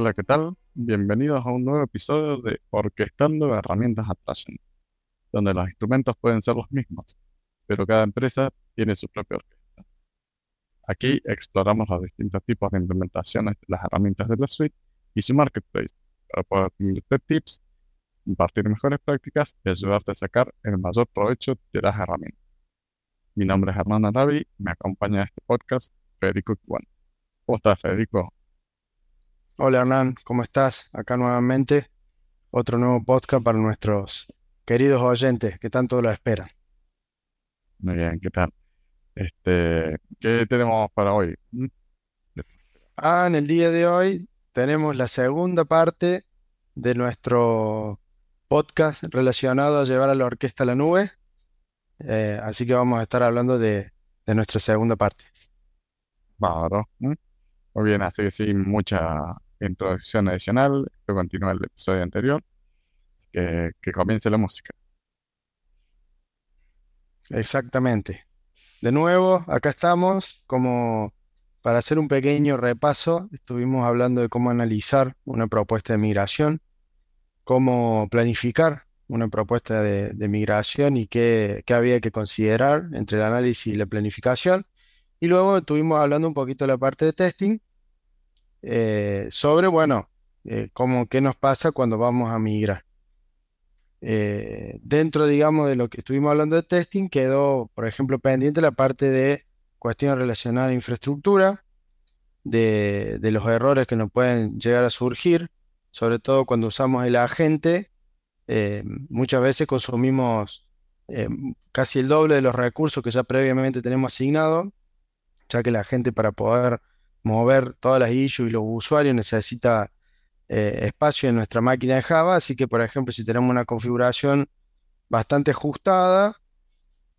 Hola, ¿qué tal? Bienvenidos a un nuevo episodio de Orquestando Herramientas Atlassian, donde los instrumentos pueden ser los mismos, pero cada empresa tiene su propia orquesta. Aquí exploramos los distintos tipos de implementaciones de las herramientas de la suite y su marketplace para poder brindarte tips, compartir mejores prácticas y ayudarte a sacar el mayor provecho de las herramientas. Mi nombre es Hernán Arabi me acompaña en este podcast Federico Cuban. ¿Cómo estás, Federico? Hola Hernán, ¿cómo estás? Acá nuevamente otro nuevo podcast para nuestros queridos oyentes que tanto lo esperan. Muy bien, ¿qué tal? Este, ¿qué tenemos para hoy? ¿Mm? Ah, en el día de hoy tenemos la segunda parte de nuestro podcast relacionado a llevar a la orquesta a la nube. Eh, así que vamos a estar hablando de, de nuestra segunda parte. Bárbaro. ¿Mm? Muy bien, así que sin mucha introducción adicional, que continúa el episodio anterior, que, que comience la música. Exactamente. De nuevo, acá estamos como para hacer un pequeño repaso. Estuvimos hablando de cómo analizar una propuesta de migración, cómo planificar una propuesta de, de migración y qué, qué había que considerar entre el análisis y la planificación. Y luego estuvimos hablando un poquito de la parte de testing, eh, sobre, bueno, eh, qué nos pasa cuando vamos a migrar. Eh, dentro, digamos, de lo que estuvimos hablando de testing, quedó, por ejemplo, pendiente la parte de cuestiones relacionadas a infraestructura, de, de los errores que nos pueden llegar a surgir, sobre todo cuando usamos el agente. muchas veces consumimos casi el doble de los recursos que ya previamente tenemos asignados, ya que la gente para poder mover todas las issues y los usuarios necesita eh, espacio en nuestra máquina de Java, así que por ejemplo si tenemos una configuración bastante ajustada,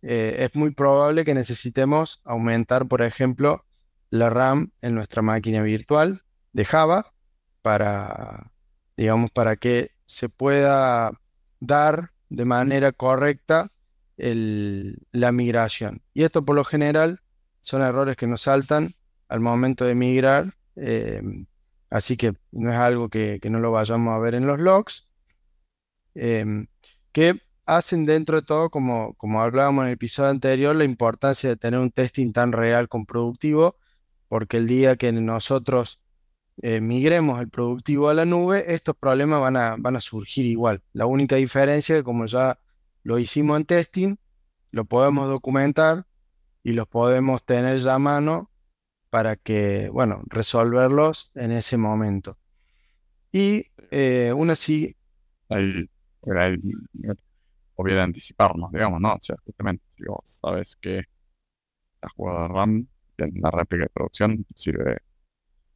eh, es muy probable que necesitemos aumentar por ejemplo la RAM en nuestra máquina virtual de Java para, digamos, para que se pueda dar de manera correcta la migración. Y esto por lo general son errores que nos saltan al momento de migrar, eh, así que no es algo que, no lo vayamos a ver en los logs, em, que hacen dentro de todo, como, como hablábamos en el episodio anterior, la importancia de tener un testing tan real con productivo, porque el día que nosotros eh, migremos el productivo a la nube, estos problemas van a, van a surgir igual. La única diferencia es que como ya lo hicimos en testing, lo podemos documentar y los podemos tener ya a mano para que, bueno, resolverlos en ese momento. Y eh, una sí... Ahí, hubiera anticiparnos, digamos, ¿no? O sea, justamente, si vos sabes que la jugada de RAM en la réplica de producción sirve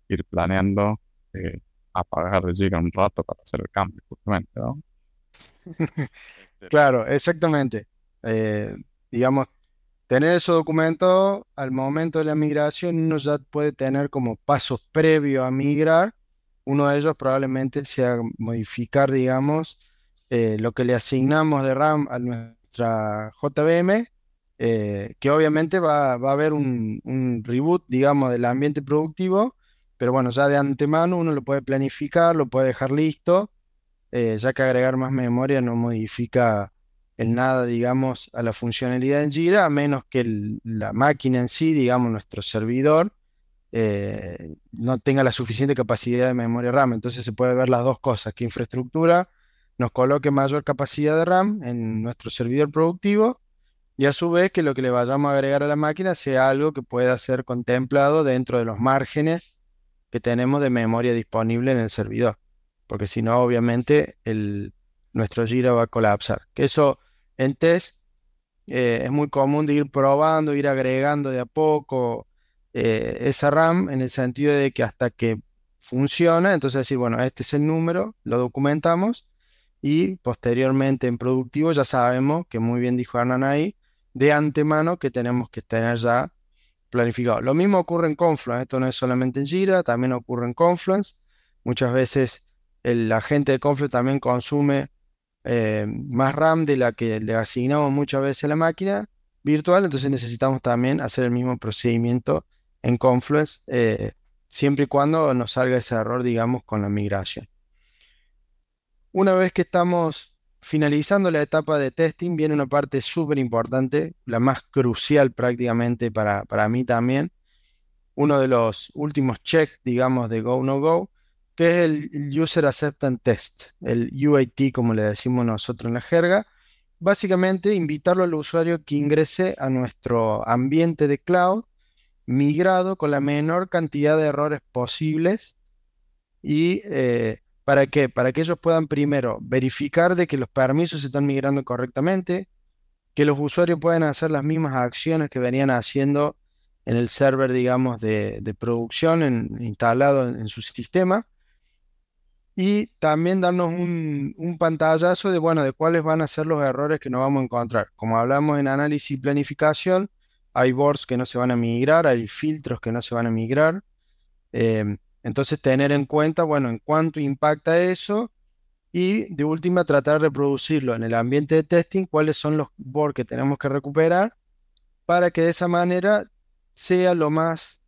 ir planeando, eh, apagar el giga un rato para hacer el cambio, justamente, ¿no? claro, exactamente. Eh, digamos, tener esos documentos al momento de la migración, uno ya puede tener como pasos previos a migrar. Uno de ellos probablemente sea modificar, digamos, eh, lo que le asignamos de RAM a nuestra JVM, eh, que obviamente va, a haber un, reboot, digamos, del ambiente productivo, pero bueno, ya de antemano uno lo puede planificar, lo puede dejar listo, eh, ya que agregar más memoria no modifica en nada, digamos, a la funcionalidad en Jira, a menos que la máquina en sí, digamos, nuestro servidor, eh, no tenga la suficiente capacidad de memoria RAM. Entonces se puede ver las dos cosas, que infraestructura nos coloque mayor capacidad de RAM en nuestro servidor productivo y a su vez que lo que le vayamos a agregar a la máquina sea algo que pueda ser contemplado dentro de los márgenes que tenemos de memoria disponible en el servidor. Porque si no, obviamente, el, nuestro Jira va a colapsar. Que eso en test eh, es muy común de ir probando, ir agregando de a poco eh, esa RAM en el sentido de que hasta que funciona, entonces decir, bueno, este es el número, lo documentamos y posteriormente en productivo ya sabemos, que muy bien dijo Hernán ahí, de antemano que tenemos que tener ya planificado. Lo mismo ocurre en Confluence, esto no es solamente en Jira, también ocurre en Confluence. Muchas veces el agente de Confluence también consume eh, más RAM de la que le asignamos muchas veces a la máquina virtual, entonces necesitamos también hacer el mismo procedimiento en Confluence, eh, siempre y cuando nos salga ese error, digamos, con la migración. Una vez que estamos finalizando la etapa de testing, viene una parte súper importante, la más crucial prácticamente para, para mí también, uno de los últimos checks, digamos, de Go No Go, que es el User Acceptance Test, el UAT, como le decimos nosotros en la jerga. Básicamente, invitarlo al usuario que ingrese a nuestro ambiente de cloud migrado con la menor cantidad de errores posibles y eh, ¿para qué? Para que ellos puedan primero verificar de que los permisos se están migrando correctamente, que los usuarios puedan hacer las mismas acciones que venían haciendo en el server, digamos, de, producción instalado en, su sistema. Y también darnos un, un, pantallazo de, bueno, de cuáles van a ser los errores que nos vamos a encontrar. Como hablamos en análisis y planificación, hay boards que no se van a migrar, hay filtros que no se van a migrar. Em, entonces, tener en cuenta, bueno, en cuánto impacta eso y de última tratar de reproducirlo en el ambiente de testing, cuáles son los boards que tenemos que recuperar para que de esa manera sea lo más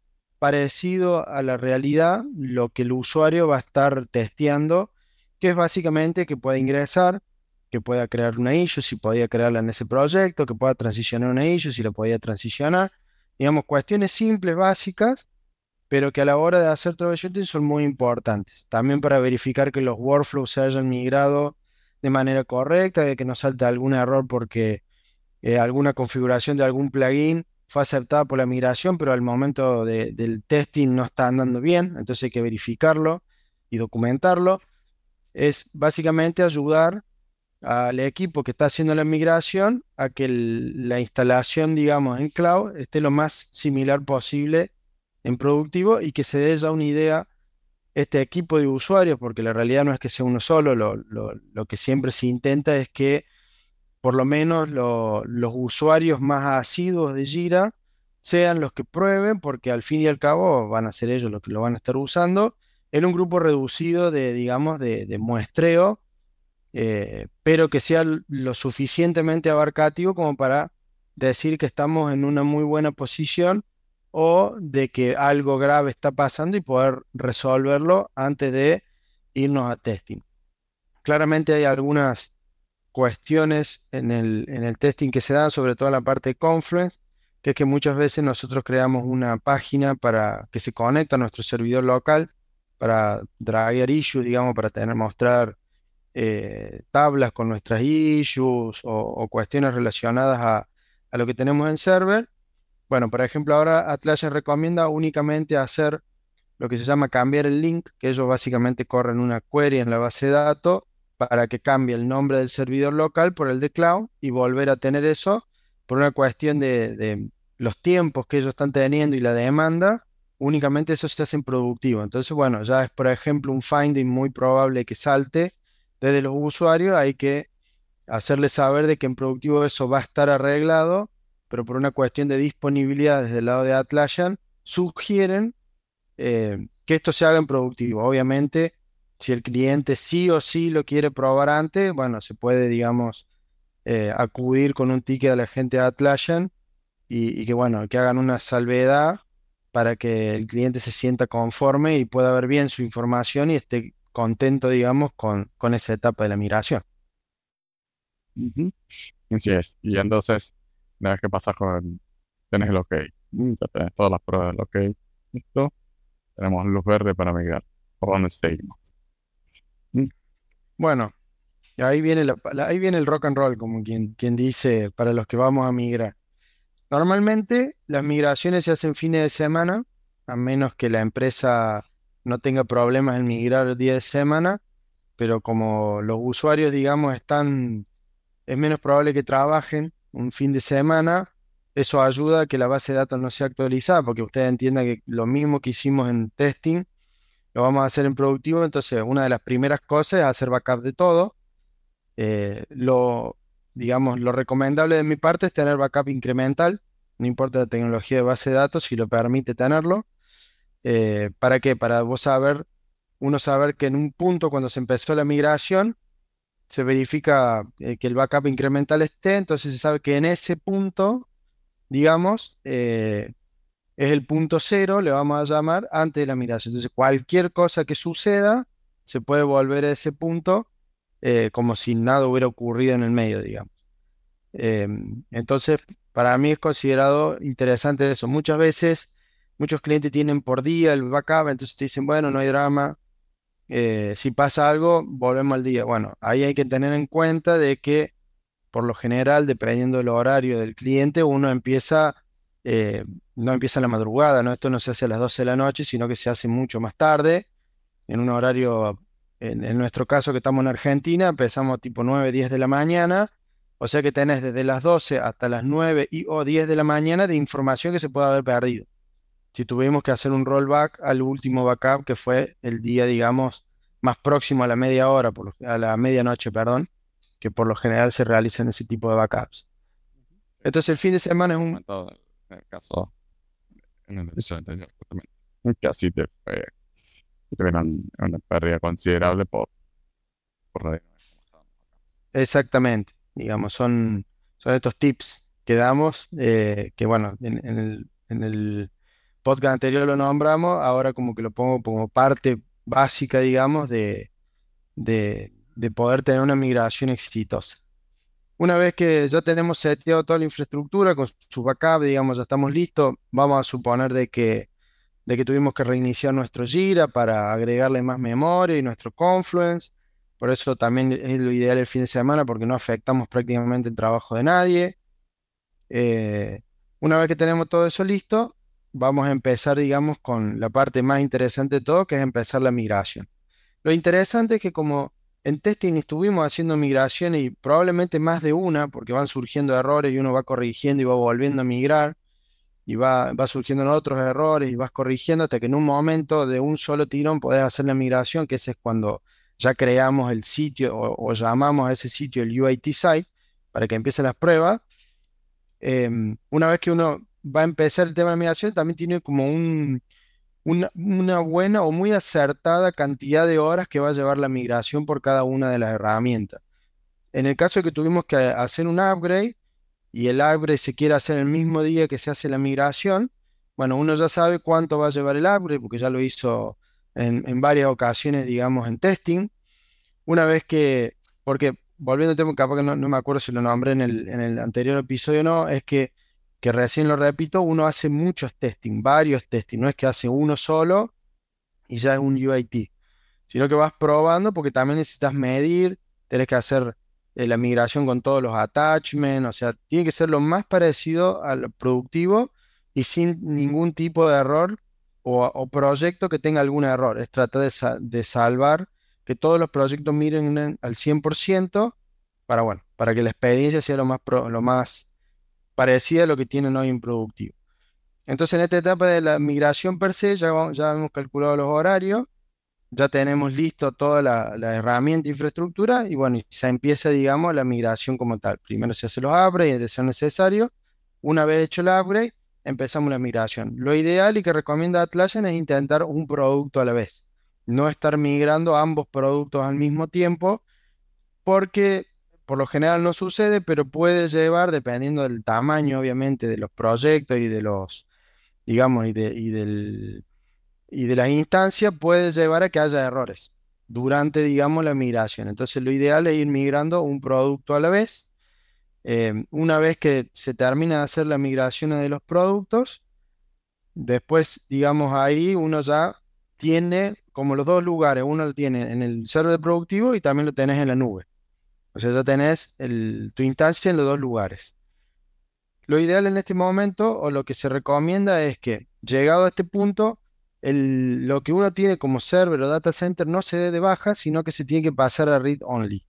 parecido a la realidad lo que el usuario va a estar testeando, que es básicamente que pueda ingresar, que pueda crear una issue, si podía crearla en ese proyecto, que pueda transicionar una issue, si la podía transicionar. Digamos, cuestiones simples, básicas, pero que a la hora de hacer troubleshooting son muy importantes. También para verificar que los workflows se hayan migrado de manera correcta, de que no salte algún error porque eh, alguna configuración de algún plugin fue aceptada por la migración, pero al momento del testing no está andando bien, entonces hay que verificarlo y documentarlo. Es básicamente ayudar al equipo que está haciendo la migración a que la instalación, digamos, en cloud esté lo más similar posible en productivo y que se dé ya una idea este equipo de usuarios, porque la realidad no es que sea uno solo, lo que siempre se intenta es que por lo menos los usuarios más asiduos de Jira sean los que prueben, porque al fin y al cabo van a ser ellos los que lo van a estar usando, en un grupo reducido de, digamos, de, muestreo, eh, pero que sea lo suficientemente abarcativo como para decir que estamos en una muy buena posición o de que algo grave está pasando y poder resolverlo antes de irnos a testing. Claramente hay algunas cuestiones en el, en el testing que se dan, sobre todo en la parte de Confluence, que es que muchas veces nosotros creamos una página para que se conecta a nuestro servidor local para dragger issues, digamos, para tener, mostrar eh, tablas con nuestras issues o, cuestiones relacionadas a, a, lo que tenemos en server. Bueno, por ejemplo, ahora Atlassian recomienda únicamente hacer lo que se llama cambiar el link, que ellos básicamente corren una query en la base de datos para que cambie el nombre del servidor local por el de cloud y volver a tener eso por una cuestión de, los tiempos que ellos están teniendo y la demanda, únicamente eso se hace en productivo. Entonces, bueno, ya es por ejemplo un finding muy probable que salte desde los usuarios, hay que hacerles saber de que en productivo eso va a estar arreglado, pero por una cuestión de disponibilidad desde el lado de Atlassian, sugieren eh, que esto se haga en productivo. Obviamente, si el cliente sí o sí lo quiere probar antes, bueno, se puede, digamos, eh, acudir con un ticket a la gente de Atlassian y, que, bueno, que hagan una salvedad para que el cliente se sienta conforme y pueda ver bien su información y esté contento, digamos, con, con esa etapa de la migración. Así es. Y entonces, una vez que pasas con, tenés el OK, ya tenés todas las pruebas del OK, listo, tenemos luz verde para migrar. ¿Por dónde seguimos? Bueno, ahí viene, ahí viene el rock and roll, como quien, quien dice, para los que vamos a migrar. Normalmente las migraciones se hacen fines de semana, a menos que la empresa no tenga problemas en migrar día de semana, pero como los usuarios, digamos, están, es menos probable que trabajen un fin de semana, eso ayuda a que la base de datos no sea actualizada, porque usted entienda que lo mismo que hicimos en testing, lo vamos a hacer en productivo, entonces una de las primeras cosas es hacer backup de todo. Eh, lo, digamos, lo recomendable de mi parte es tener backup incremental, no importa la tecnología de base de datos, si lo permite tenerlo. Eh, ¿Para qué? Para vos saber, uno saber que en un punto cuando se empezó la migración, se verifica eh, que el backup incremental esté, entonces se sabe que en ese punto, digamos, es el punto cero, le vamos a llamar, antes de la migración. Entonces, cualquier cosa que suceda se puede volver a ese punto eh, como si nada hubiera ocurrido en el medio, digamos. Em, entonces, para mí es considerado interesante eso. Muchas veces, muchos clientes tienen por día el backup, entonces te dicen, bueno, no hay drama. Eh, si pasa algo, volvemos al día. Bueno, ahí hay que tener en cuenta de que, por lo general, dependiendo del horario del cliente, uno empieza, eh, no empieza a la madrugada, ¿no? Esto no se hace a las 12 de la noche, sino que se hace mucho más tarde, en un horario, en, en nuestro caso que estamos en Argentina, empezamos tipo 9, 10 de la mañana o sea que tenés desde las 12 hasta las 9 y o 10 de la mañana de información que se puede haber perdido. Si tuvimos que hacer un rollback al último backup, que fue el día, digamos, más próximo a la media hora, a la medianoche, perdón, que por lo general se realizan ese tipo de backups. Entonces el fin de semana es un... En el caso, en el episodio anterior, que así te fue, una, pérdida considerable por, por Exactamente digamos, son, son estos tips que damos, eh, que bueno, en, el, podcast anterior lo nombramos, ahora como que lo pongo como parte básica, digamos, de, de, poder tener una migración exitosa. Una vez que ya tenemos seteado toda la infraestructura con su backup, digamos, ya estamos listos, vamos a suponer de que, de que tuvimos que reiniciar nuestro Jira para agregarle más memoria y nuestro Confluence. Por eso también es lo ideal el fin de semana porque no afectamos prácticamente el trabajo de nadie. Eh, una vez que tenemos todo eso listo, vamos a empezar, digamos, con la parte más interesante de todo, que es empezar la migración. Lo interesante es que como en testing estuvimos haciendo migración y probablemente más de una, porque van surgiendo errores y uno va corrigiendo y va volviendo a migrar, y va, va surgiendo otros errores y vas corrigiendo hasta que en un momento de un solo tirón podés hacer la migración, que ese es cuando ya creamos el sitio o, llamamos a ese sitio el UIT site para que empiecen las pruebas. Em, una vez que uno va a empezar el tema de migración, también tiene como un, una, buena o muy acertada cantidad de horas que va a llevar la migración por cada una de las herramientas. En el caso de que tuvimos que hacer un upgrade y el upgrade se quiere hacer el mismo día que se hace la migración, bueno, uno ya sabe cuánto va a llevar el upgrade porque ya lo hizo en, varias ocasiones, digamos, en testing. Una vez que, porque volviendo al tema, capaz que no, me acuerdo si lo nombré en el, en el anterior episodio o no, es que, que recién lo repito, uno hace muchos testing, varios testing, no es que hace uno solo y ya es un UIT, sino que vas probando porque también necesitas medir, tenés que hacer eh, la migración con todos los attachments, o sea, tiene que ser lo más parecido al productivo y sin ningún tipo de error o, proyecto que tenga algún error. Es tratar de, salvar que todos los proyectos miren al 100% para, bueno, para que la experiencia sea lo más, lo más parecida a lo que tienen hoy en productivo. Entonces, en esta etapa de la migración per se, ya, ya hemos calculado los horarios, ya tenemos listo toda la, herramienta e infraestructura y bueno, se empieza, digamos, la migración como tal. Primero se hace los upgrades de ser necesario. Una vez hecho el upgrade, empezamos la migración. Lo ideal y que recomienda Atlassian es intentar un producto a la vez, no estar migrando ambos productos al mismo tiempo, porque por lo general no sucede, pero puede llevar, dependiendo del tamaño, obviamente, de los proyectos y de los, digamos, y de, y del, y de las instancias, puede llevar a que haya errores durante, digamos, la migración. Entonces, lo ideal es ir migrando un producto a la vez eh, una vez que se termina de hacer la migración de los productos, después, digamos, ahí uno ya tiene como los dos lugares, uno lo tiene en el server productivo y también lo tenés en la nube. O sea, ya tenés tu instancia en los dos lugares. Lo ideal en este momento o lo que se recomienda es que, llegado a este punto, lo que uno tiene como server o data center no se dé de baja, sino que se tiene que pasar a read only.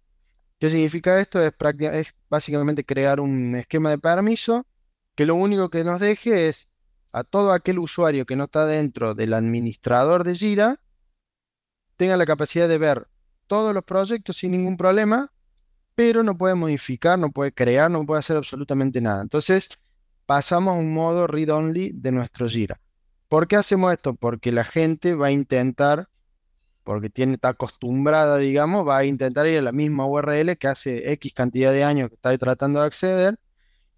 ¿Qué significa esto? Es, es básicamente crear un esquema de permiso que lo único que nos deje es a todo aquel usuario que no está dentro del administrador de Jira tenga la capacidad de ver todos los proyectos sin ningún problema, pero no puede modificar, no puede crear, no puede hacer absolutamente nada. Entonces, pasamos a un modo read-only de nuestro Jira. ¿Por qué hacemos esto? Porque la gente va a intentar porque tiene, está acostumbrada, digamos, va a intentar ir a la misma URL que hace X cantidad de años que está tratando de acceder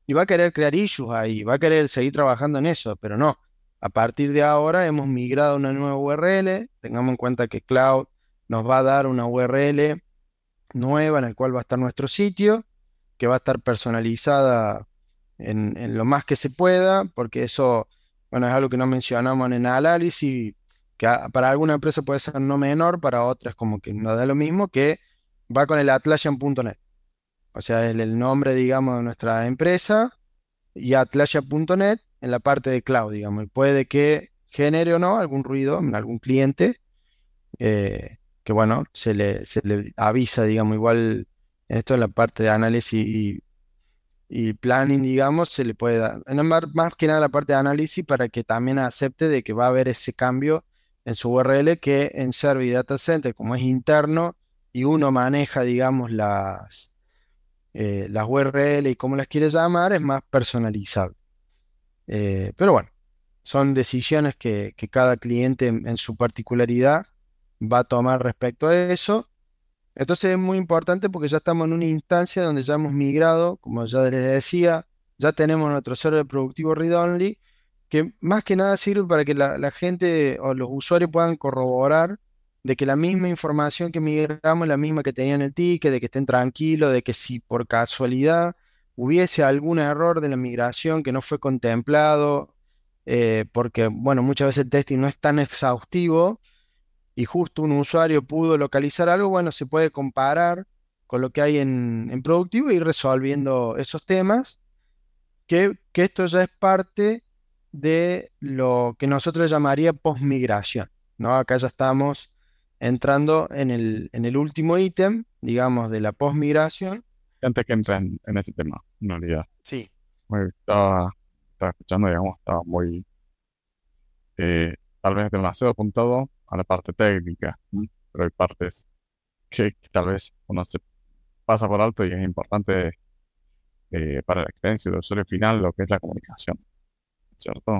y va a querer crear issues ahí, va a querer seguir trabajando en eso, pero no. a partir de ahora hemos migrado a una nueva URL. Tengamos en cuenta que Cloud nos va a dar una URL nueva en la cual va a estar nuestro sitio, que va a estar personalizada en, lo más que se pueda, porque eso, bueno, es algo que no mencionamos en el análisis, que para alguna empresa puede ser no menor, para otras como que no da lo mismo, que va con el atlassian.net. O sea, es el nombre, digamos, de nuestra empresa y atlassian.net en la parte de cloud, digamos. Y puede que genere o no algún ruido en algún cliente, eh, que bueno, se le, se le avisa, digamos, igual esto en la parte de análisis y, y planning, digamos, se le puede dar, más, más que nada la parte de análisis para que también acepte de que va a haber ese cambio en su URL que en Service Data Center, como es interno y uno maneja, digamos, las, eh, las URL y cómo las quiere llamar, es más personalizable. Eh, pero bueno, son decisiones que, cada cliente en, su particularidad va a tomar respecto a eso. Entonces es muy importante porque ya estamos en una instancia donde ya hemos migrado, como ya les decía, ya tenemos nuestro server productivo read only, que más que nada sirve para que la, gente o los usuarios puedan corroborar de que la misma información que migramos es la misma que tenían el ticket, de que estén tranquilos, de que si por casualidad hubiese algún error de la migración que no fue contemplado, eh, porque bueno, muchas veces el testing no es tan exhaustivo, y justo un usuario pudo localizar algo, bueno, se puede comparar con lo que hay en, productivo y ir resolviendo esos temas, que, esto ya es parte de lo que nosotros llamaría post-migración. ¿no? Acá ya estamos entrando en el, en el último ítem, digamos, de la post-migración. Antes que entren en, ese tema, en realidad. Sí. estaba, escuchando, digamos, estaba muy, eh, tal vez demasiado apuntado a la parte técnica, pero hay partes que, tal vez uno se pasa por alto y es importante eh, para la experiencia del usuario final lo que es la comunicación, ¿cierto?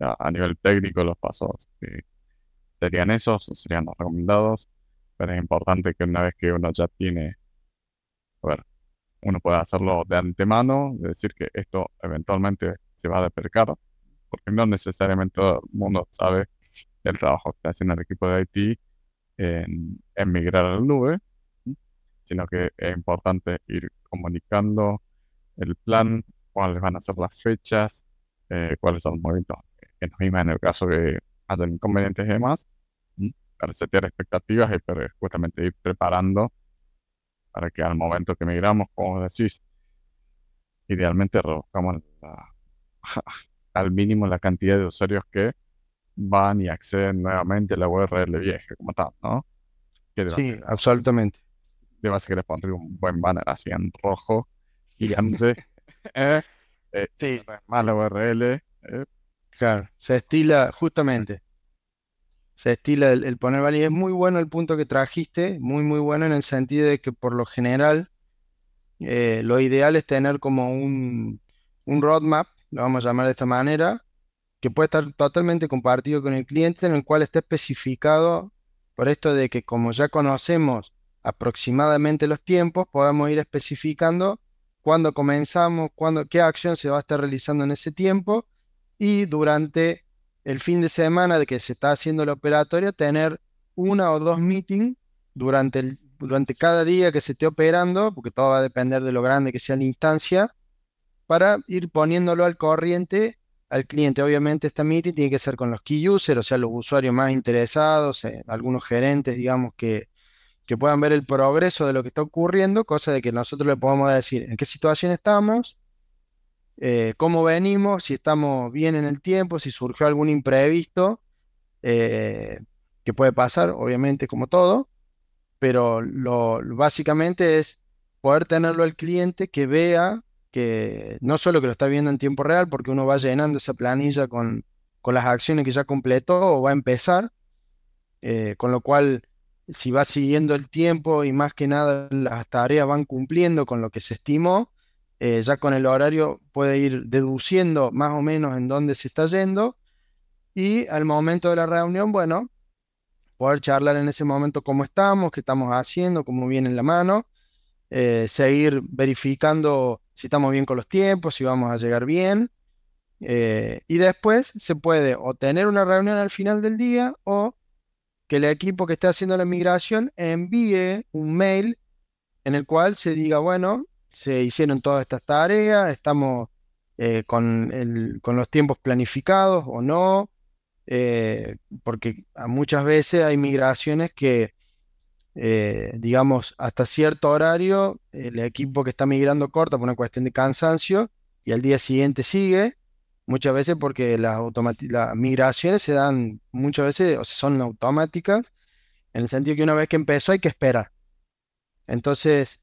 A, nivel técnico los pasos serían esos, serían los recomendados, pero es importante que una vez que uno ya tiene, a ver, uno pueda hacerlo de antemano, de decir que esto eventualmente se va a despercar, porque no necesariamente todo el mundo sabe el trabajo que haciendo el equipo de IT en, migrar a la nube, sino que es importante ir comunicando el plan, cuáles van a ser las fechas, eh, cuáles son los movimientos. Que nos en el caso que haya inconvenientes y demás, para setear expectativas y para justamente ir preparando para que al momento que migramos, como decís, idealmente reduzcamos al mínimo la cantidad de usuarios que van y acceden nuevamente a la URL vieja como tal, ¿no? Sí, absolutamente. De base que les pondría un buen banner así en rojo, gigante. eh, eh, sí. Más la URL. Eh. Claro, se estila, justamente, se estila el, poner valor. es muy bueno el punto que trajiste, muy, muy bueno en el sentido de que por lo general eh, lo ideal es tener como un, un roadmap, lo vamos a llamar de esta manera, que puede estar totalmente compartido con el cliente, en el cual está especificado por esto de que como ya conocemos aproximadamente los tiempos, podamos ir especificando cuándo comenzamos, cuándo, qué acción se va a estar realizando en ese tiempo y durante el fin de semana de que se está haciendo la operatoria, tener una o dos meetings durante, durante cada día que se esté operando, porque todo va a depender de lo grande que sea la instancia, para ir poniéndolo al corriente al cliente. Obviamente esta meeting tiene que ser con los key users, o sea, los usuarios más interesados, eh, algunos gerentes, digamos, que, que puedan ver el progreso de lo que está ocurriendo, cosa de que nosotros le podamos decir en qué situación estamos, eh, cómo venimos, si estamos bien en el tiempo, si surgió algún imprevisto, eh, que puede pasar, obviamente, como todo, pero lo, básicamente es poder tenerlo al cliente que vea que no solo que lo está viendo en tiempo real, porque uno va llenando esa planilla con, las acciones que ya completó o va a empezar, eh, con lo cual si va siguiendo el tiempo y más que nada las tareas van cumpliendo con lo que se estimó, eh, ya con el horario puede ir deduciendo más o menos en dónde se está yendo y al momento de la reunión, bueno, poder charlar en ese momento cómo estamos, qué estamos haciendo, cómo viene la mano, eh, seguir verificando si estamos bien con los tiempos, si vamos a llegar bien. Eh, y después se puede o tener una reunión al final del día o que el equipo que esté haciendo la migración envíe un mail en el cual se diga, bueno, se hicieron todas estas tareas, estamos eh, con, los tiempos planificados o no, eh, porque muchas veces hay migraciones que, eh, digamos, hasta cierto horario, el equipo que está migrando corta por una cuestión de cansancio y al día siguiente sigue, muchas veces porque las, las migraciones se dan muchas veces, o sea, son automáticas, en el sentido que una vez que empezó hay que esperar. Entonces,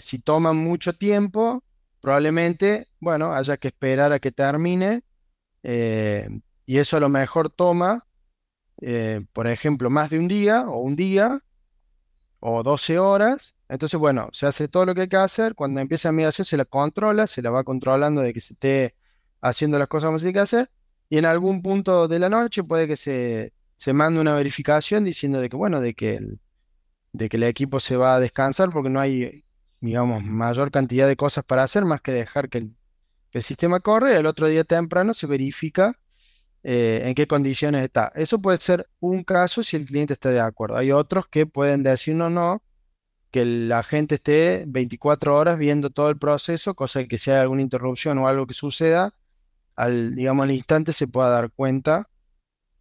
si toman mucho tiempo, probablemente, bueno, haya que esperar a que termine eh, y eso a lo mejor toma, eh, por ejemplo, más de un día o un día o 12 horas. Entonces, bueno, se hace todo lo que hay que hacer. Cuando empieza la migración se la controla, se la va controlando de que se esté haciendo las cosas como se tiene que hacer. Y en algún punto de la noche puede que se, se mande una verificación diciendo de que, bueno, de que de que el equipo se va a descansar porque no hay digamos, mayor cantidad de cosas para hacer más que dejar que el, sistema corre. El otro día temprano se verifica eh, en qué condiciones está. Eso puede ser un caso si el cliente está de acuerdo. Hay otros que pueden decir no, que la gente esté 24 horas viendo todo el proceso, cosa que si hay alguna interrupción o algo que suceda, al, digamos, al instante se pueda dar cuenta,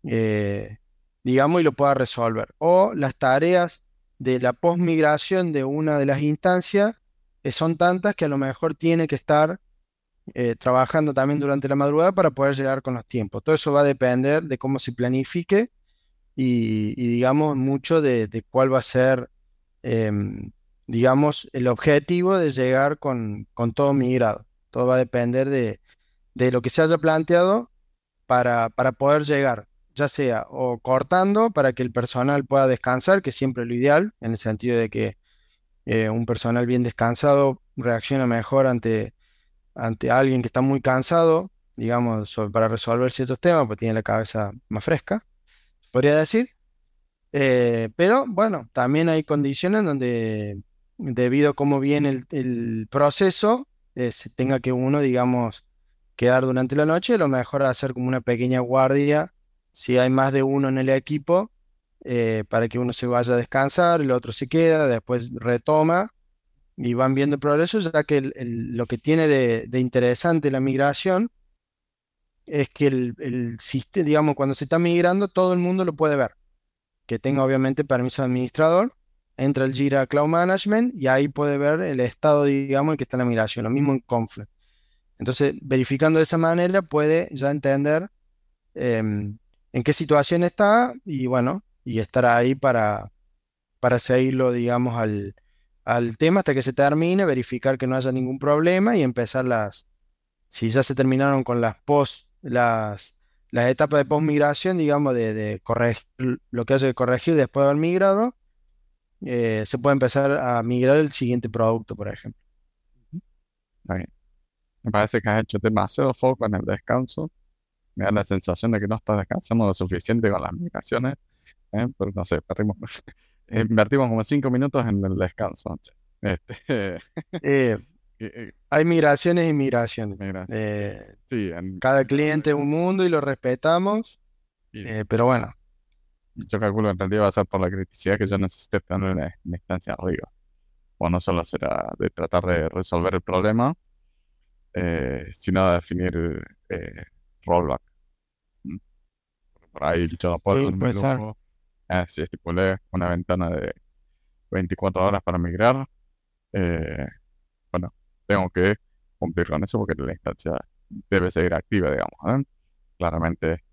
eh, digamos, y lo pueda resolver. O las tareas de la postmigración de una de las instancias eh, son tantas que a lo mejor tiene que estar eh, trabajando también durante la madrugada para poder llegar con los tiempos. Todo eso va a depender de cómo se planifique y, digamos, mucho de, cuál va a ser, em, digamos, el objetivo de llegar con, todo migrado. Todo va a depender de, lo que se haya planteado para, para poder llegar ya sea o cortando para que el personal pueda descansar, que es siempre lo ideal, en el sentido de que eh, un personal bien descansado reacciona mejor ante, ante alguien que está muy cansado, digamos, para resolver ciertos temas, porque tiene la cabeza más fresca, podría decir. Eh, pero bueno, también hay condiciones donde, debido a cómo viene el, proceso, eh, se tenga que uno, digamos, quedar durante la noche, lo mejor hacer como una pequeña guardia si hay más de uno en el equipo, eh, para que uno se vaya a descansar, el otro se queda, después retoma y van viendo el progreso, ya que lo que tiene de, interesante la migración es que el, sistema, digamos, cuando se está migrando, todo el mundo lo puede ver. Que tenga obviamente permiso de administrador, entra el Jira Cloud Management y ahí puede ver el estado, digamos, en que está la migración, lo mismo en Confluent. Entonces, verificando de esa manera, puede ya entender em, en qué situación está y bueno, y estar ahí para, para seguirlo, digamos, al, tema hasta que se termine, verificar que no haya ningún problema y empezar las, si ya se terminaron con las post, las, las etapas de post migración, digamos, de, corregir lo que hace que corregir después de haber migrado, eh, se puede empezar a migrar el siguiente producto, por ejemplo. Me parece que has hecho demasiado foco en el descanso me da la sensación de que no estás descansando lo suficiente con las migraciones, ¿eh? pero no sé, perdimos, invertimos como cinco minutos en el descanso. Este, eh, hay migraciones y migraciones. sí, Cada cliente es un mundo y lo respetamos, pero bueno. Yo calculo que en realidad va a ser por la criticidad que yo necesite tener una, instancia arriba. O no solo será de tratar de resolver el problema, sino de definir rollback por ahí yo no puedo sí, estipulé una ventana de 24 horas para migrar. Eh, bueno, tengo que cumplir con eso porque la instancia debe seguir activa, digamos. ¿eh? Claramente,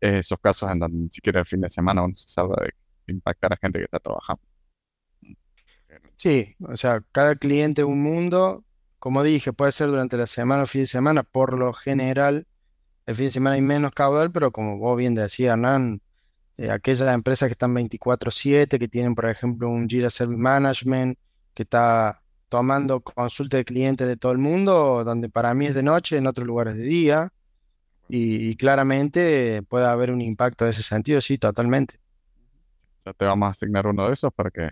esos casos en donde ni siquiera el fin de semana uno se salva de impactar a gente que está trabajando. Sí, o sea, cada cliente un mundo. Como dije, puede ser durante la semana o fin de semana. Por lo general, el fin de semana hay menos caudal, pero como vos bien decías, Hernán, eh, aquellas empresas que están 24/7, que tienen, por ejemplo, un Jira Service Management, que está tomando consulta de clientes de todo el mundo, donde para mí es de noche, en otros lugares de día, y, claramente puede haber un impacto en ese sentido, sí, totalmente. Ya te vamos a asignar uno de esos para que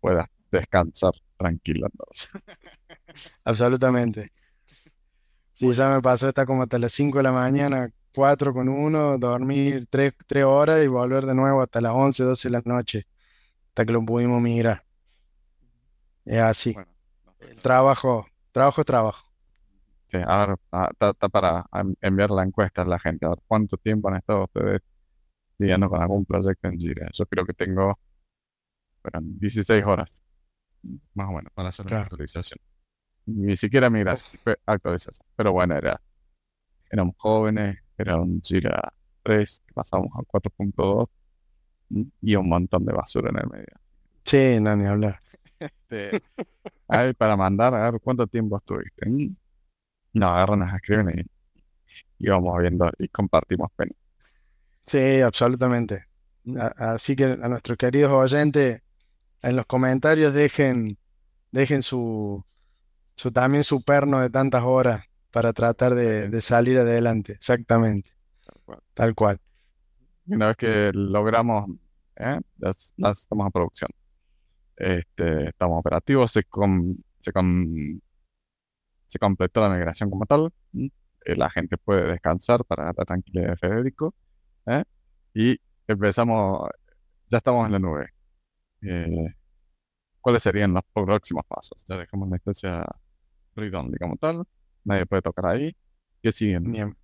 puedas descansar tranquilo. Absolutamente. Sí, ya me pasó, está como hasta las 5 de la mañana, 4 con 1, dormir 3, horas y volver de nuevo hasta las 11, 12 de la noche, hasta que lo pudimos mirar. Es así. El trabajo, trabajo es trabajo. Sí, a ver, está para enviar la encuesta a la gente. A ver, ¿cuánto tiempo han estado ustedes lidiando con algún proyecto en Jira? Yo creo que tengo 16 horas, más o menos, para hacer una actualización. Ni siquiera migración, fue actualización. Pero bueno, era, éramos jóvenes, era un Jira 3, pasamos a 4.2 y un montón de basura en el medio. Sí, no, ni hablar. Este, para mandar, a ver cuánto tiempo estuviste. No, agarran, nos escriben y, vamos viendo y compartimos pena. Sí, absolutamente. Así que a nuestros queridos oyentes, en los comentarios dejen, dejen su, su también su perno de tantas horas para tratar de, salir adelante. Exactamente. Tal cual. Una vez que logramos, ¿eh? ya, estamos a producción. Este, estamos operativos, se, se, se completó la migración como tal. Eh, la gente puede descansar para la tranquilidad de Federico. ¿eh? Y empezamos, ya estamos en la nube. Eh, ¿Cuáles serían los próximos pasos? Ya dejamos la instancia read-only como tal. Nadie puede tocar ahí. ¿Qué siguen? Bien.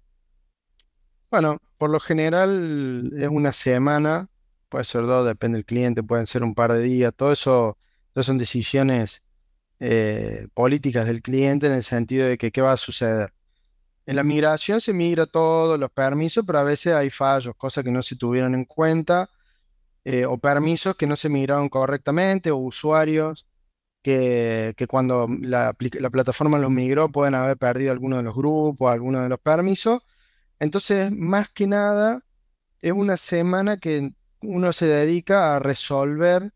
Bueno, por lo general es una semana, puede ser dos, depende del cliente, pueden ser un par de días. Todo eso, son decisiones eh, políticas del cliente en el sentido de que qué va a suceder. En la migración se migra todos los permisos, pero a veces hay fallos, cosas que no se tuvieron en cuenta, eh, o permisos que no se migraron correctamente, o usuarios que, cuando la, plataforma los migró pueden haber perdido alguno de los grupos, alguno de los permisos. Entonces, más que nada, es una semana que uno se dedica a resolver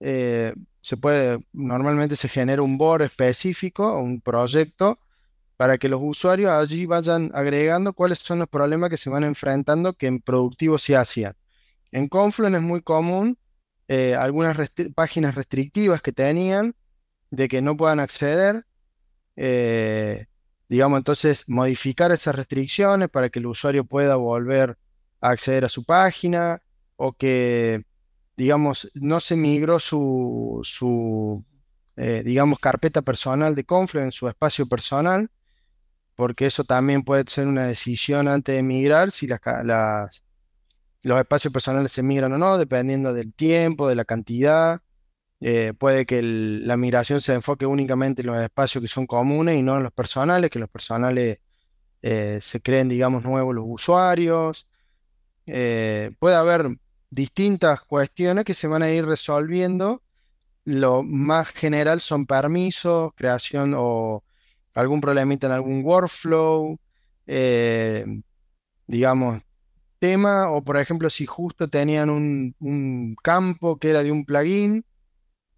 eh, se puede, normalmente se genera un board específico, un proyecto, para que los usuarios allí vayan agregando cuáles son los problemas que se van enfrentando que en productivo se hacían. En Confluent es muy común eh, algunas páginas restrictivas que tenían de que no puedan acceder. Eh, digamos, entonces modificar esas restricciones para que el usuario pueda volver a acceder a su página o que digamos, no se migró su, su eh, digamos, carpeta personal de Confluent, su espacio personal, porque eso también puede ser una decisión antes de migrar, si las, los espacios personales se migran o no, dependiendo del tiempo, de la cantidad. Eh, puede que la migración se enfoque únicamente en los espacios que son comunes y no en los personales, que los personales eh, se creen, digamos, nuevos los usuarios. puede haber distintas cuestiones que se van a ir resolviendo. Lo más general son permisos, creación o algún problemita en algún workflow, eh, digamos, o por ejemplo, si justo tenían un, campo que era de un plugin,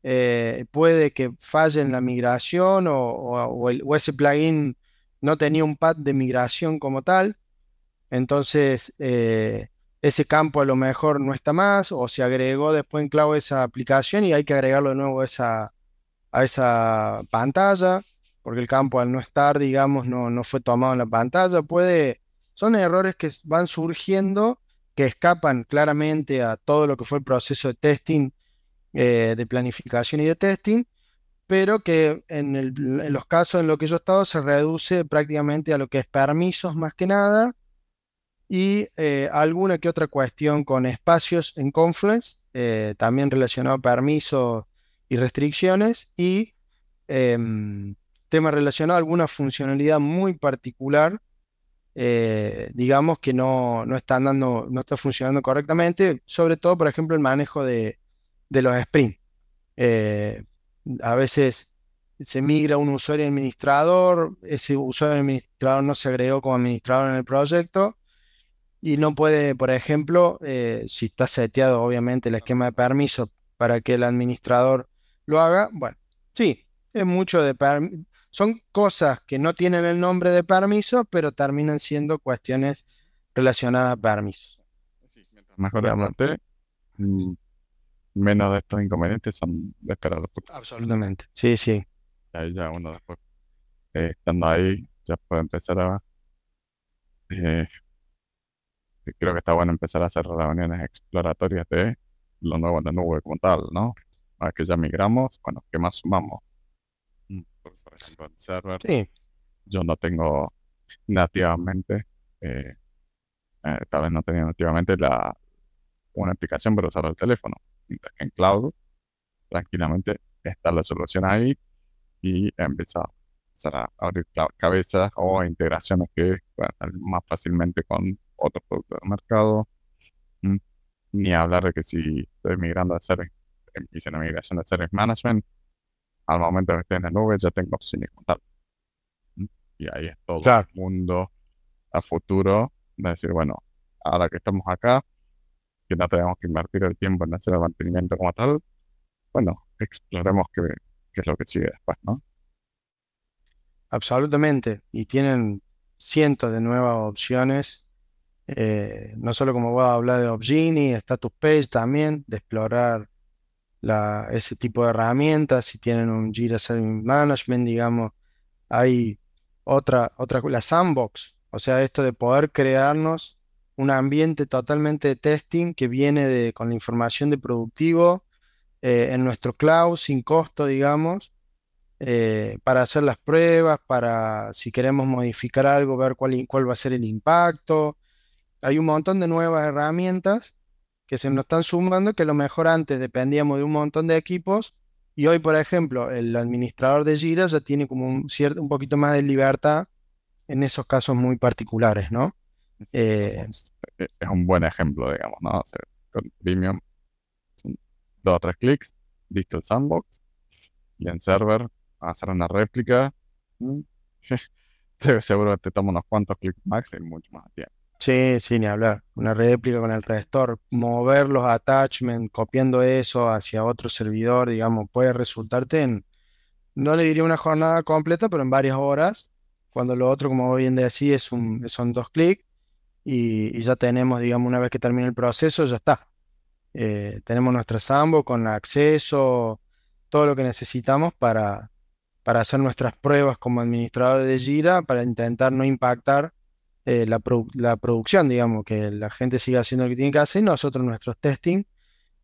eh, puede que falle en la migración o, ese plugin no tenía un pad de migración como tal. Entonces, eh, ese campo a lo mejor no está más o se agregó después en clave esa aplicación y hay que agregarlo de nuevo a esa, a esa pantalla, porque el campo al no estar, digamos, no, no fue tomado en la pantalla. Puede, son errores que van surgiendo que escapan claramente a todo lo que fue el proceso de testing, eh, de planificación y de testing, pero que en, los casos en los que yo he estado se reduce prácticamente a lo que es permisos más que nada y eh, alguna que otra cuestión con espacios en Confluence, eh, también relacionado a permisos y restricciones, y em, tema relacionado a alguna funcionalidad muy particular, eh, digamos que no, no, está andando, no está funcionando correctamente, sobre todo, por ejemplo, el manejo de, de los sprints. a veces se migra un usuario administrador, ese usuario administrador no se agregó como administrador en el proyecto, y no puede, por ejemplo, eh, si está seteado obviamente el esquema de permiso para que el administrador lo haga, bueno, sí, es mucho de son cosas que no tienen el nombre de permiso, pero terminan siendo cuestiones relacionadas a permisos. Sí, mientras mejor mm, menos de estos inconvenientes son descargados. Absolutamente, sí, sí. Ya, ya uno después, eh, estando ahí, ya puede empezar a... eh, creo que está bueno empezar a hacer reuniones exploratorias de lo nuevo en la nube como tal, ¿no? A que ya migramos, bueno, ¿qué más sumamos? Por, ejemplo, el server, Sí, yo no tengo nativamente, eh, eh, tal vez no tenía nativamente la, una aplicación para usar el teléfono, mientras que en cloud tranquilamente está la solución ahí y empieza a a abrir cabezas o integraciones que puedan salir más fácilmente con otros productos del mercado. Mm, Ni hablar de que si estoy migrando a Service, hice una migración de Service Management, al momento que esté en la nube ya tengo opciones como tal. Mm, Y ahí es todo claro. un mundo a futuro de decir, bueno, ahora que estamos acá, que no tenemos que invertir el tiempo en hacer el mantenimiento como tal, bueno, exploremos qué, qué es lo que sigue después, ¿no? Absolutamente. Y tienen cientos de nuevas opciones. eh, no solo como voy a hablar de Opgenie, Status Page también, de explorar la, ese tipo de herramientas. Si tienen un Jira Service Management, digamos, hay otra, otra, la sandbox. O sea, esto de poder crearnos un ambiente totalmente de testing que viene de, con la información de productivo eh, en nuestro cloud sin costo, digamos eh, para hacer las pruebas, para si queremos modificar algo, ver cuál, cuál va a ser el impacto. Hay un montón de nuevas herramientas que se nos están sumando que a lo mejor antes dependíamos de un montón de equipos y hoy, por ejemplo, el administrador de Jira ya tiene como un cierto, un poquito más de libertad en esos casos muy particulares, ¿no? Eh, Entonces, e- es un buen ejemplo, digamos, ¿no? O sea, con Premium, son dos o tres clics, listo el sandbox, y en server, hacer una réplica, mm, seguro que te toma unos cuantos clics max y mucho más tiempo. Sí, sí, ni hablar. Una réplica con el restore, mover los attachments, copiando eso hacia otro servidor, digamos, puede resultarte en, no le diría una jornada completa, pero en varias horas, cuando lo otro, como bien decía, es un, son dos clics y, ya tenemos, digamos, una vez que termine el proceso, ya está. Eh, tenemos nuestra Sambo con acceso, todo lo que necesitamos para, para hacer nuestras pruebas como administrador de Jira, para intentar no impactar eh, la, la producción, digamos, que la gente siga haciendo lo que tiene que hacer y nosotros nuestros testing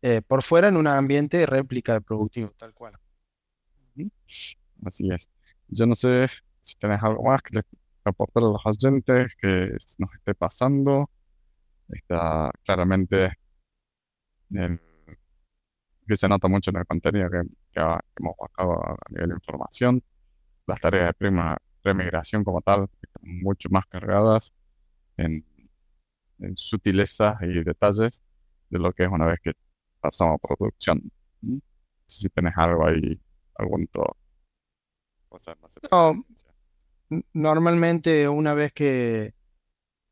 eh, por fuera en un ambiente réplica de productivo, tal cual. Así es. Yo no sé si tenés algo más que les aportar a los oyentes que nos esté pasando. Está claramente que se nota mucho en el contenido que, que hemos bajado a nivel de información. Las tareas de prima, remigración como tal mucho más cargadas en, en sutilezas y detalles de lo que es una vez que pasamos a producción. Si tenés algo ahí, algún otro cosa, no Normalmente una vez que,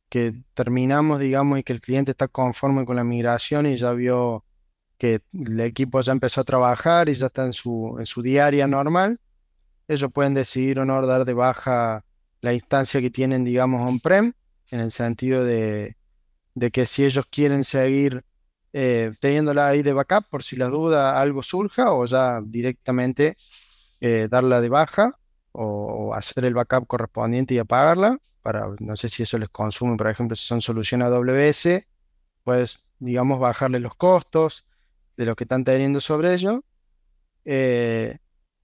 que terminamos, digamos, y que el cliente está conforme con la migración y ya vio que el equipo ya empezó a trabajar y ya está en su, en su diaria normal, ellos pueden decidir o no dar de baja la instancia que tienen, digamos, on-prem, en el sentido de, de que si ellos quieren seguir eh, teniéndola ahí de backup por si la duda algo surja o ya directamente eh, darla de baja o, hacer el backup correspondiente y apagarla para, no sé si eso les consume, por ejemplo, si son soluciones AWS, puedes, digamos, bajarle los costos de lo que están teniendo sobre ello. Eh,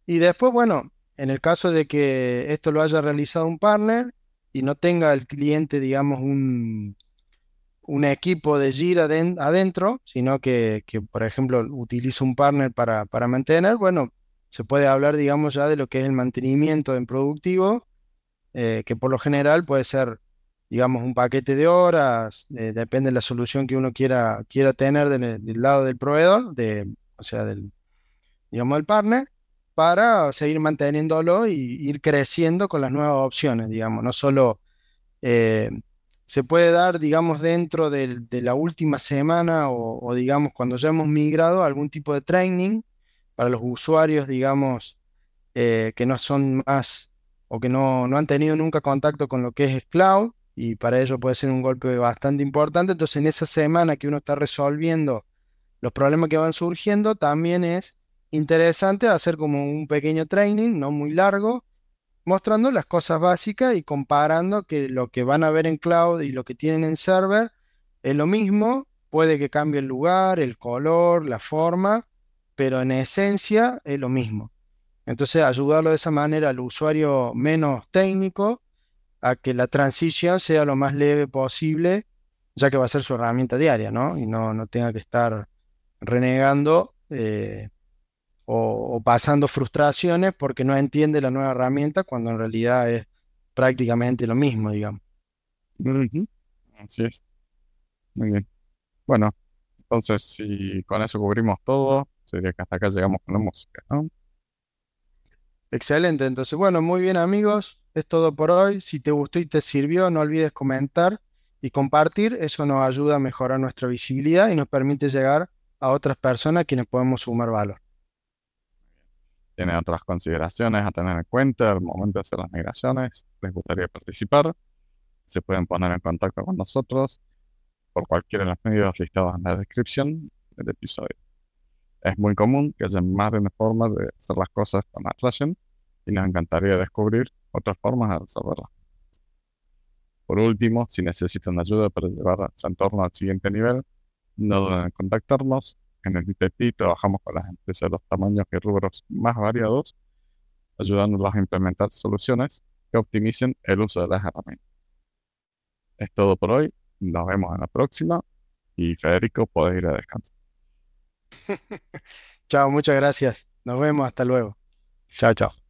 y después, bueno, en el caso de que esto lo haya realizado un partner y no tenga el cliente, digamos, un, equipo de den- adentro, sino que, por ejemplo, utiliza un partner para, mantener, bueno, se puede hablar, digamos, ya de lo que es el mantenimiento en productivo, eh, que por lo general puede ser, digamos, un paquete de horas, eh, depende de la solución que uno quiera, quiera tener del, del lado del proveedor, de, o sea, del, digamos, del partner, para seguir manteniéndolo y ir creciendo con las nuevas opciones, digamos, no solo eh, se puede dar, digamos, dentro de la última semana o, o, digamos, cuando ya hemos migrado, algún tipo de training para los usuarios, digamos, eh, que no son más o que no, no han tenido nunca contacto con lo que es cloud y para ello puede ser un golpe bastante importante. Entonces, en esa semana que uno está resolviendo los problemas que van surgiendo, también es interesante hacer como un pequeño training, no muy largo, mostrando las cosas básicas y comparando que lo que van a ver en cloud y lo que tienen en server es lo mismo, puede que cambie el lugar, el color, la forma, pero en esencia es lo mismo. Entonces, ayudarlo de esa manera al usuario menos técnico a que la transición sea lo más leve posible, ya que va a ser su herramienta diaria, ¿no? Y no, no tenga que estar renegando eh, o, pasando frustraciones porque no entiende la nueva herramienta cuando en realidad es prácticamente lo mismo, digamos. Así es. Muy bien. Bueno, entonces si con eso cubrimos todo, sería que hasta acá llegamos con la música, ¿no? Excelente, entonces bueno, muy bien amigos, es todo por hoy. Si te gustó y te sirvió, no olvides comentar y compartir, eso nos ayuda a mejorar nuestra visibilidad y nos permite llegar a otras personas a quienes podemos sumar valor. ¿Tiene otras consideraciones a tener en cuenta al momento de hacer las migraciones? ¿Les gustaría participar? Se pueden poner en contacto con nosotros por cualquiera de los medios listados en la descripción del episodio. Es muy común que haya más de una forma de hacer las cosas con Atlassian y nos encantaría descubrir otras formas de resolverlas. Por último, si necesitan ayuda para llevar su entorno al siguiente nivel, no duden en contactarnos. En el ITP trabajamos con las empresas de los tamaños y rubros más variados, ayudándolos a implementar soluciones que optimicen el uso de las herramientas. Es todo por hoy. Nos vemos en la próxima. Y Federico, puedes ir a descansar. chao, muchas gracias. Nos vemos, hasta luego. Chao, chao.